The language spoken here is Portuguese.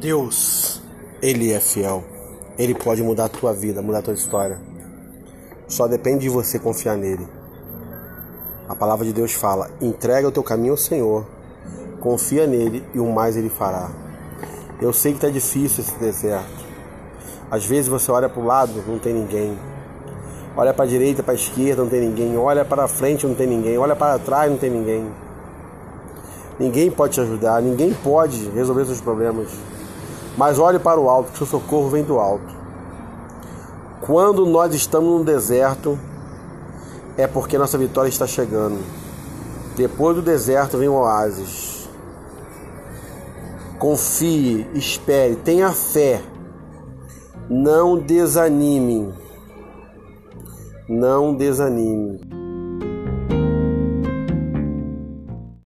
Deus, Ele é fiel. Ele pode mudar a tua vida, mudar a tua história. Só depende de você confiar nele. A palavra de Deus fala: entrega o teu caminho ao Senhor, confia nele e o mais ele fará. Eu sei que está difícil esse deserto. Às vezes você olha para o lado, não tem ninguém. Olha para a direita, para a esquerda, não tem ninguém. Olha para frente, não tem ninguém. Olha para trás, não tem ninguém. Ninguém pode te ajudar, ninguém pode resolver seus problemas. Mas olhe para o alto, que o socorro vem do alto. Quando nós estamos no deserto, é porque nossa vitória está chegando. Depois do deserto vem o oásis. Confie, espere, tenha fé. Não desanime. Não desanime.